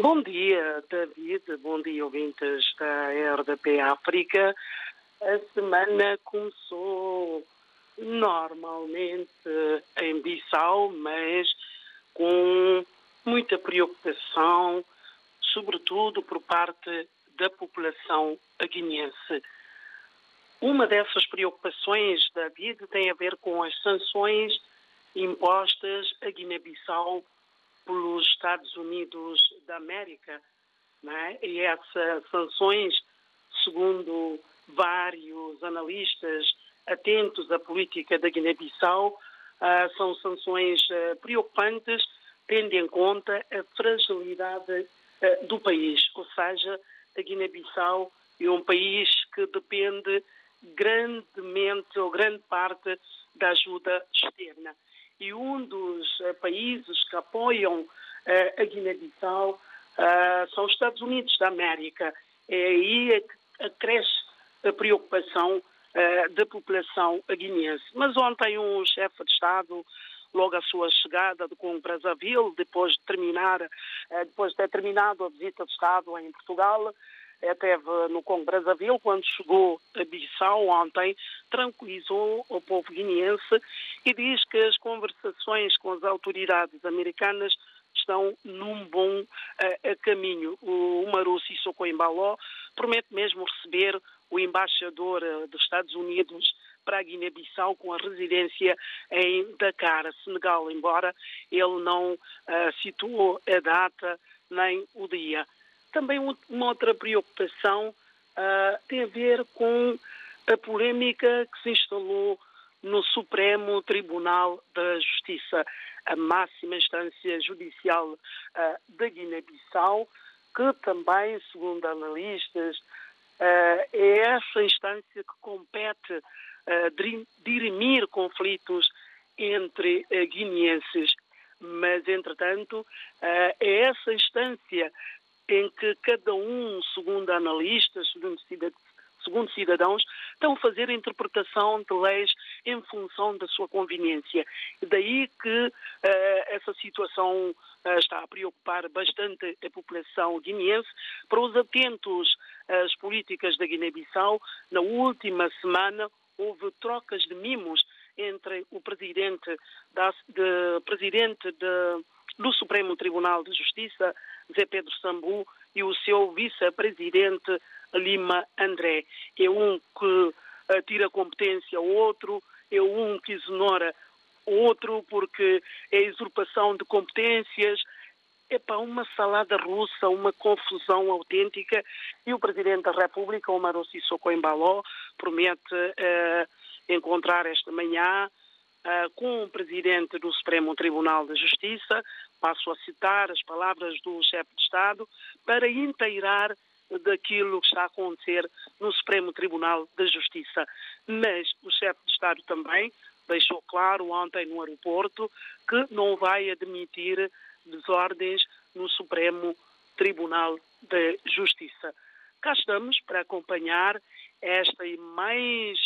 Bom dia, David. Bom dia, ouvintes da RDP África. A semana começou normalmente em Bissau, mas com muita preocupação, sobretudo por parte da população guineense. Uma dessas preocupações, David, tem a ver com as sanções impostas a Guiné-Bissau pelos Estados Unidos da América. É? E essas sanções, segundo vários analistas atentos à política da Guiné-Bissau, uh, são sanções uh, preocupantes, tendo em conta a fragilidade uh, do país. Ou seja, a Guiné-Bissau é um país que depende grandemente ou grande parte da ajuda externa. E um dos países que apoiam a Guiné-Bissau são os Estados Unidos da América. É aí que cresce a preocupação uh, da população guineense. Mas ontem um chefe de Estado, logo à sua chegada de com Brazzaville, depois de terminar, uh, depois de ter terminado a visita de Estado em Portugal, esteve no Congo Brazzaville, quando chegou a Bissau ontem, tranquilizou o povo guineense e diz que as conversações com as autoridades americanas estão num bom uh, caminho. O Umaru Sissoko promete mesmo receber o embaixador eh, dos Estados Unidos para a Guiné-Bissau com a residência em Dakar, Senegal, embora ele não uh, situou a data nem o dia. Também uma outra preocupação uh, tem a ver com a polémica que se instalou no Supremo Tribunal da Justiça, a máxima instância judicial uh, da Guiné-Bissau, que também, segundo analistas, Uh, é essa instância que compete uh, dirimir conflitos entre guineenses. Mas, entretanto, é essa instância em que cada um, segundo analistas, segundo, cidadãos, estão a fazer a interpretação de leis em função da sua conveniência. Daí que essa situação está a preocupar bastante a população guineense. Para os atentos às políticas da Guiné-Bissau, na última semana houve trocas de mimos entre o presidente, da, de, presidente de, do Supremo Tribunal de Justiça, Zé Pedro Sambu, e o seu vice-presidente Lima André. É um que uh, tira competência ao outro, é um que ignora outro porque é usurpação de competências. É para uma salada russa, uma confusão autêntica. E o Presidente da República, Omar Sissoko Embaló, promete uh, encontrar esta manhã uh, com o Presidente do Supremo Tribunal de Justiça, passo a citar as palavras do chefe de Estado, para inteirar daquilo que está a acontecer no Supremo Tribunal de Justiça. Mas o chefe de Estado também deixou claro ontem no aeroporto que não vai admitir desordens no Supremo Tribunal de Justiça. Cá estamos para acompanhar esta e mais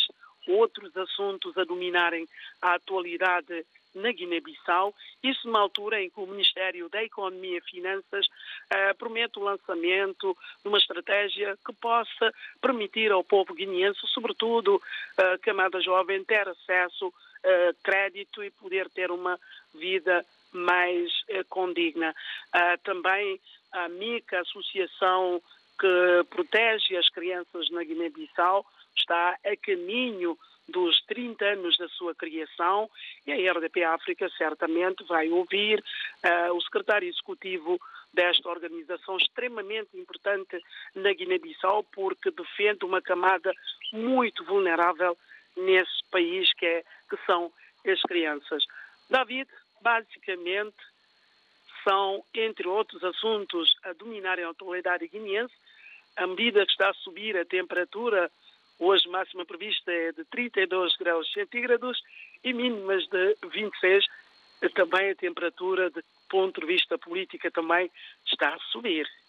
outros assuntos a dominarem a atualidade na Guiné-Bissau, isso numa altura em que o Ministério da Economia e Finanças uh, promete o lançamento de uma estratégia que possa permitir ao povo guineense, sobretudo a uh, camada jovem, ter acesso uh, crédito e poder ter uma vida mais uh, condigna. Uh, também a MICA, a Associação que protege as crianças na Guiné-Bissau, está a caminho dos 30 anos da sua criação e a RDP África certamente vai ouvir uh, o secretário executivo desta organização extremamente importante na Guiné-Bissau porque defende uma camada muito vulnerável nesse país que, é, que são as crianças. David, basicamente, são, entre outros assuntos, a dominarem a atualidade guineense, à medida que está a subir a temperatura, hoje máxima prevista é de 32 graus centígrados e mínimas de 26, também a temperatura, de ponto de vista política, também está a subir.